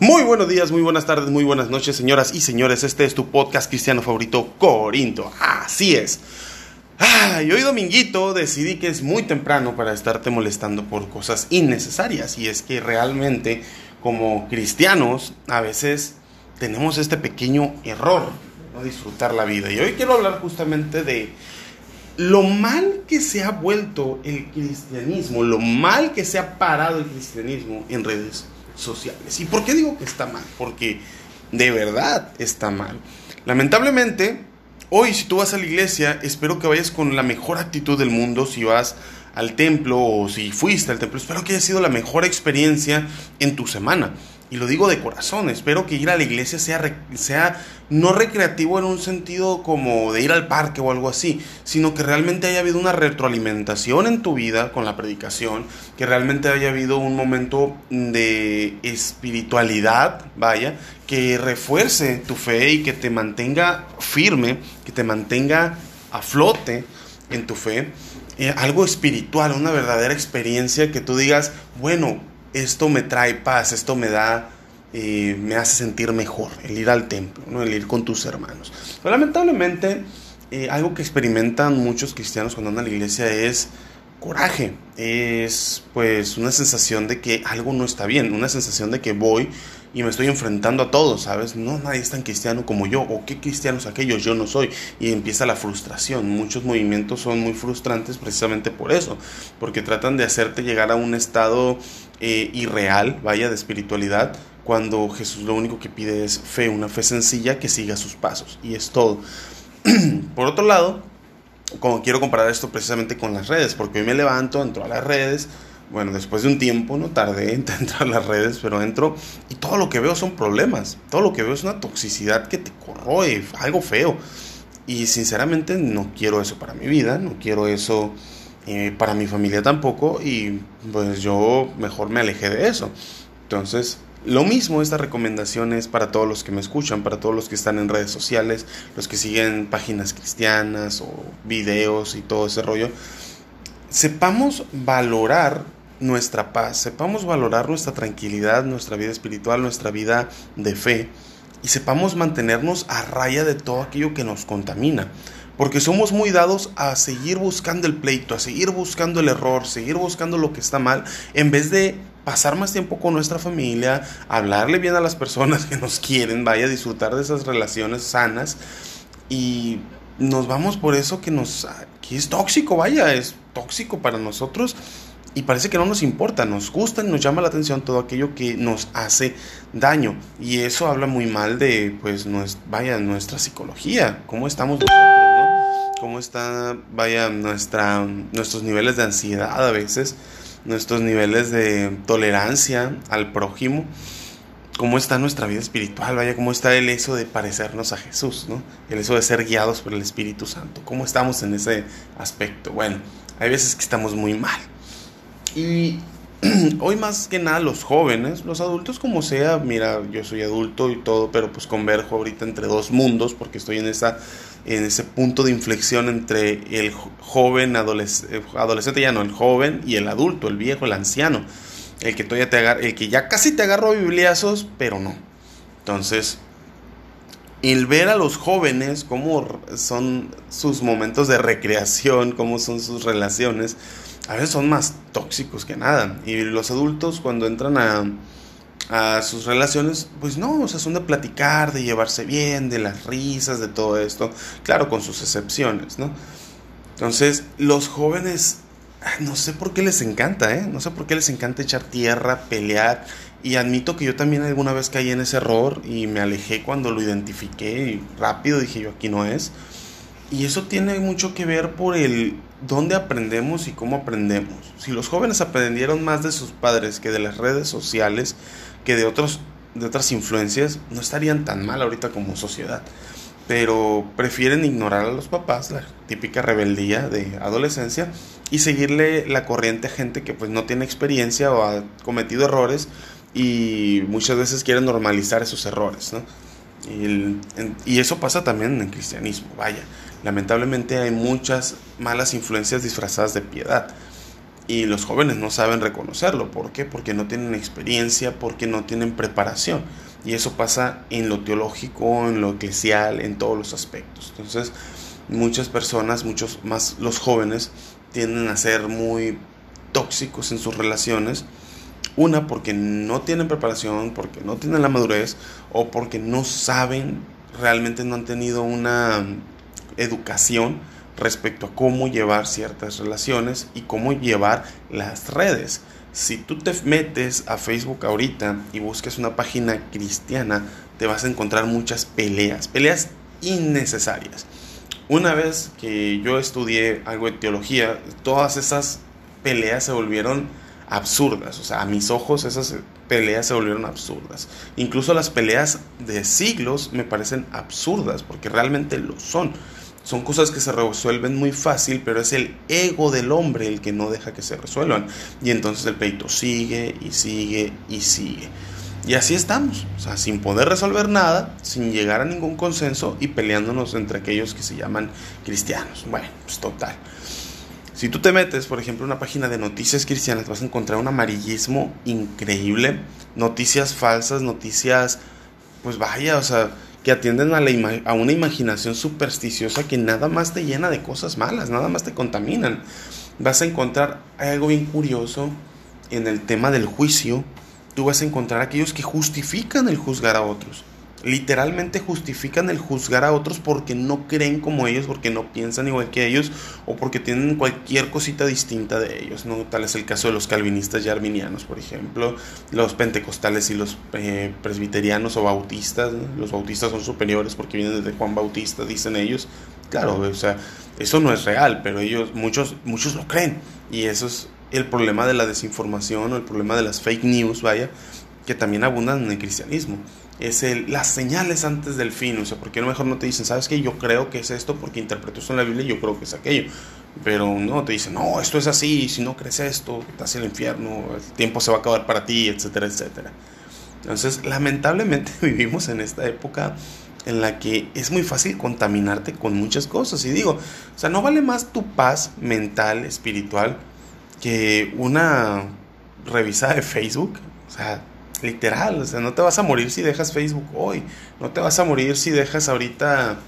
Muy buenos días, muy buenas tardes, muy buenas noches, señoras y señores. Este es tu podcast cristiano favorito, Corinto. Así es. y hoy dominguito decidí que es muy temprano para estarte molestando por cosas innecesarias. Y es que realmente como cristianos a veces tenemos este pequeño error, no disfrutar la vida. Y hoy quiero hablar justamente de lo mal que se ha vuelto el cristianismo, lo mal que se ha parado el cristianismo en redes sociales. ¿Y por qué digo que está mal? Porque de verdad está mal. Lamentablemente, hoy si tú vas a la iglesia, espero que vayas con la mejor actitud del mundo. Si vas al templo o si fuiste al templo, espero que haya sido la mejor experiencia en tu semana. Y lo digo de corazón, espero que ir a la iglesia sea, sea no recreativo en un sentido como de ir al parque o algo así, sino que realmente haya habido una retroalimentación en tu vida con la predicación, que realmente haya habido un momento de espiritualidad, vaya, que refuerce tu fe y que te mantenga firme, que te mantenga a flote en tu fe. Eh, algo espiritual, una verdadera experiencia que tú digas, bueno, esto me trae paz, esto me da, eh, me hace sentir mejor, el ir al templo, ¿no? el ir con tus hermanos. Pero lamentablemente, eh, algo que experimentan muchos cristianos cuando andan a la iglesia es coraje, es pues una sensación de que algo no está bien, una sensación de que voy y me estoy enfrentando a todos, ¿sabes? No, nadie es tan cristiano como yo, o qué cristianos aquellos, yo no soy, y empieza la frustración. Muchos movimientos son muy frustrantes precisamente por eso, porque tratan de hacerte llegar a un estado eh, irreal, vaya, de espiritualidad, cuando Jesús lo único que pide es fe, una fe sencilla que siga sus pasos, y es todo. por otro lado, como quiero comparar esto precisamente con las redes, porque hoy me levanto, entro a las redes, bueno, después de un tiempo, no tardé en entrar a las redes, pero entro y todo lo que veo son problemas. Todo lo que veo es una toxicidad que te corroe, algo feo. Y sinceramente no quiero eso para mi vida, no quiero eso eh, para mi familia tampoco. Y pues yo mejor me alejé de eso. Entonces, lo mismo estas recomendaciones para todos los que me escuchan, para todos los que están en redes sociales, los que siguen páginas cristianas o videos y todo ese rollo. Sepamos valorar nuestra paz, sepamos valorar nuestra tranquilidad, nuestra vida espiritual, nuestra vida de fe y sepamos mantenernos a raya de todo aquello que nos contamina. Porque somos muy dados a seguir buscando el pleito, a seguir buscando el error, seguir buscando lo que está mal, en vez de pasar más tiempo con nuestra familia, hablarle bien a las personas que nos quieren, vaya disfrutar de esas relaciones sanas y nos vamos por eso que nos que es tóxico, vaya, es tóxico para nosotros y parece que no nos importa, nos gusta y nos llama la atención todo aquello que nos hace daño. Y eso habla muy mal de, pues, vaya, nuestra psicología, cómo estamos nosotros, ¿no? Cómo está, vaya, nuestra, nuestros niveles de ansiedad a veces, nuestros niveles de tolerancia al prójimo, cómo está nuestra vida espiritual, vaya, cómo está el eso de parecernos a Jesús, ¿no? El eso de ser guiados por el Espíritu Santo, cómo estamos en ese aspecto. Bueno, hay veces que estamos muy mal. Y hoy más que nada los jóvenes, los adultos como sea, mira, yo soy adulto y todo, pero pues converjo ahorita entre dos mundos porque estoy en en ese punto de inflexión entre el joven adolescente, adolescente ya no, el joven y el adulto, el viejo, el anciano, el que todavía te agarra, el que ya casi te agarró bibliazos, pero no. Entonces, el ver a los jóvenes cómo son sus momentos de recreación, cómo son sus relaciones, a veces son más tóxicos que nada. Y los adultos cuando entran a, sus relaciones, pues no, o sea, son de platicar, de llevarse bien, de las risas, de todo esto, claro, con sus excepciones, ¿no? Entonces, los jóvenes, no sé por qué les encanta, ¿eh? No sé por qué les encanta echar tierra, pelear, y admito que yo también alguna vez caí en ese error y me alejé cuando lo identifiqué y rápido dije yo, aquí no es. Y eso tiene mucho que ver por el dónde aprendemos y cómo aprendemos. Si los jóvenes aprendieron más de sus padres que de las redes sociales, que de, otros, de otras influencias, no estarían tan mal ahorita como sociedad. Pero prefieren ignorar a los papás, la típica rebeldía de adolescencia, y seguirle la corriente a gente que pues no tiene experiencia o ha cometido errores y muchas veces quieren normalizar esos errores. ¿no? y eso pasa también en el cristianismo, vaya lamentablemente hay muchas malas influencias disfrazadas de piedad. Y los jóvenes no saben reconocerlo. ¿Por qué? Porque no tienen experiencia, porque no tienen preparación. Y eso pasa en lo teológico, en lo eclesial, en todos los aspectos. Entonces, muchas personas, muchos más los jóvenes, tienden a ser muy tóxicos en sus relaciones. Una, porque no tienen preparación, porque no tienen la madurez o porque no saben, realmente no han tenido una educación respecto a cómo llevar ciertas relaciones y cómo llevar las redes. Si tú te metes a Facebook ahorita y buscas una página cristiana, te vas a encontrar muchas peleas, peleas innecesarias. Una vez que yo estudié algo de teología, todas esas peleas se volvieron absurdas. O sea, a mis ojos esas peleas se volvieron absurdas. Incluso las peleas de siglos me parecen absurdas, porque realmente lo son. Son cosas que se resuelven muy fácil, pero es el ego del hombre el que no deja que se resuelvan. Y entonces el peito sigue y sigue y sigue. Y así estamos, o sea, sin poder resolver nada, sin llegar a ningún consenso y peleándonos entre aquellos que se llaman cristianos. Bueno, pues total. Si tú te metes, por ejemplo, en una página de noticias cristianas, vas a encontrar un amarillismo increíble, noticias falsas, noticias, pues vaya, o sea, que atienden a, la a una imaginación supersticiosa que nada más te llena de cosas malas, nada más te contaminan. Vas a encontrar algo bien curioso en el tema del juicio. Tú vas a encontrar aquellos que justifican el juzgar a otros literalmente justifican el juzgar a otros porque no creen como ellos, porque no piensan igual que ellos o porque tienen cualquier cosita distinta de ellos. ¿no? Tal es el caso de los calvinistas y arminianos, por ejemplo, los pentecostales y los eh, presbiterianos o bautistas. Los bautistas son superiores porque vienen desde Juan Bautista, dicen ellos. Claro, o sea, eso no es real, pero ellos, muchos, muchos lo creen. Y eso es el problema de la desinformación o el problema de las fake news, vaya, que también abundan en el cristianismo es el, las señales antes del fin, o sea, porque a lo mejor no te dicen, ¿sabes qué? Yo creo que es esto porque interpreto esto en la Biblia y yo creo que es aquello. Pero no, te dicen, no, esto es así, si no crees esto, estás en el infierno, el tiempo se va a acabar para ti, etcétera, etcétera. Entonces, lamentablemente vivimos en esta época en la que es muy fácil contaminarte con muchas cosas. Y digo, o sea, no vale más tu paz mental, espiritual, que una revisada de Facebook. O sea, Literal, o sea, no te vas a morir si dejas Facebook hoy. No te vas a morir si dejas ahorita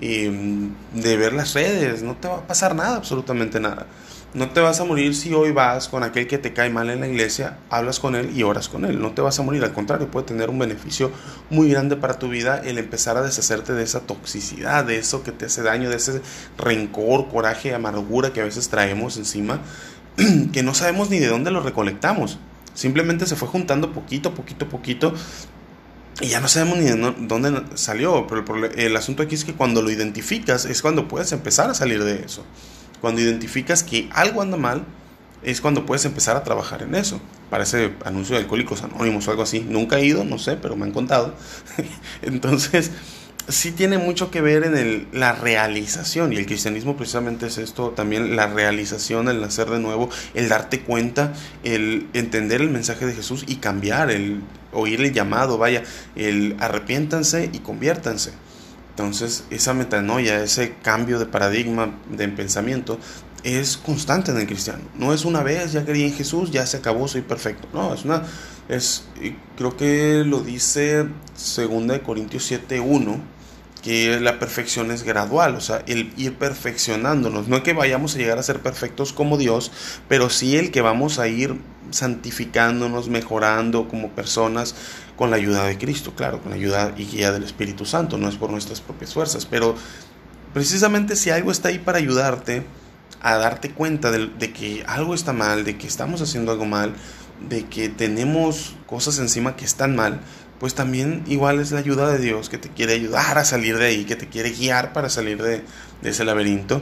em, de ver las redes. No te va a pasar nada, absolutamente nada. No te vas a morir si hoy vas con aquel que te cae mal en la iglesia, hablas con él y oras con él. No te vas a morir, al contrario, puede tener un beneficio muy grande para tu vida el empezar a deshacerte de esa toxicidad, de eso que te hace daño, de ese rencor, coraje, amargura que a veces traemos encima, que no sabemos ni de dónde lo recolectamos. Simplemente se fue juntando poquito, poquito, poquito. Y ya no sabemos ni de dónde salió. Pero el, asunto aquí es que cuando lo identificas es cuando puedes empezar a salir de eso. Cuando identificas que algo anda mal, es cuando puedes empezar a trabajar en eso. Parece anuncio de Alcohólicos Anónimos o algo así. Nunca he ido, no sé, pero me han contado. Entonces, sí tiene mucho que ver en el, la realización, y el cristianismo precisamente es esto, también la realización, el nacer de nuevo, el darte cuenta, el entender el mensaje de Jesús y cambiar, el oír el llamado, vaya, el arrepiéntanse y conviértanse. Entonces, esa metanoia, ese cambio de paradigma de pensamiento, es constante en el cristiano. No es una vez, ya creí en Jesús, ya se acabó, soy perfecto. No, es una. Es, creo que lo dice 2 Corintios 7.1 que la perfección es gradual, o sea, el ir perfeccionándonos, no es que vayamos a llegar a ser perfectos como Dios, pero sí el que vamos a ir santificándonos, mejorando como personas con la ayuda de Cristo, claro, con la ayuda y guía del Espíritu Santo, no es por nuestras propias fuerzas, pero precisamente si algo está ahí para ayudarte a darte cuenta de, de que algo está mal, de que estamos haciendo algo mal, de que tenemos cosas encima que están mal, pues también igual es la ayuda de Dios que te quiere ayudar a salir de ahí, que te quiere guiar para salir de, ese laberinto.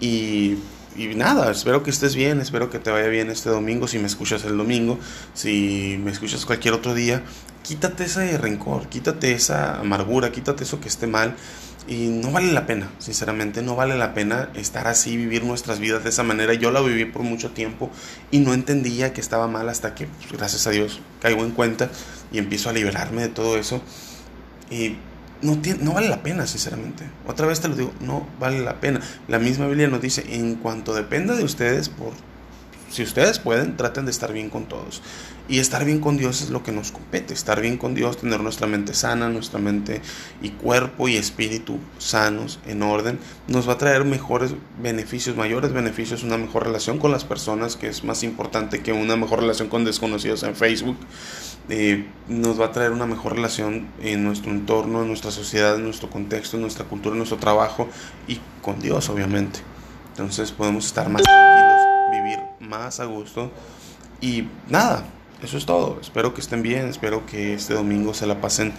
Y, y, nada, espero que estés bien, espero que te vaya bien este domingo, si me escuchas el domingo, si me escuchas cualquier otro día, quítate ese rencor, quítate esa amargura, quítate eso que esté mal y no vale la pena, sinceramente, no vale la pena estar así, vivir nuestras vidas de esa manera. Yo la viví por mucho tiempo y no entendía que estaba mal hasta que, pues, gracias a Dios, caigo en cuenta y empiezo a liberarme de todo eso. Y no, no vale la pena, sinceramente. Otra vez te lo digo, no vale la pena. La misma Biblia nos dice, en cuanto dependa de ustedes, por si ustedes pueden, traten de estar bien con todos. Y estar bien con Dios es lo que nos compete. Estar bien con Dios, tener nuestra mente sana, nuestra mente y cuerpo y espíritu sanos, en orden, nos va a traer mejores beneficios, mayores beneficios, una mejor relación con las personas, que es más importante que una mejor relación con desconocidos en Facebook. Eh, nos va a traer una mejor relación en nuestro entorno, en nuestra sociedad, en nuestro contexto, en nuestra cultura, en nuestro trabajo y con Dios, obviamente. Entonces podemos estar más tranquilos, más a gusto y nada, eso es todo. Espero que estén bien, espero que este domingo se la pasen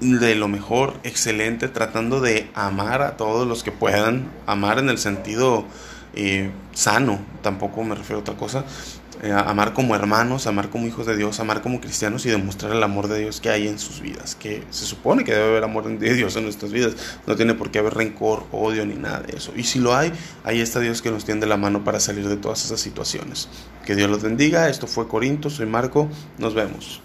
de lo mejor, excelente, tratando de amar a todos los que puedan, amar en el sentido eh, sano, tampoco me refiero a otra cosa, eh, amar como hermanos, amar como hijos de Dios, amar como cristianos y demostrar el amor de Dios que hay en sus vidas, que se supone que debe haber amor de Dios en nuestras vidas, no tiene por qué haber rencor, odio ni nada de eso. Y si lo hay, ahí está Dios que nos tiende la mano para salir de todas esas situaciones. Que Dios los bendiga, esto fue Corinto, soy Marco, nos vemos.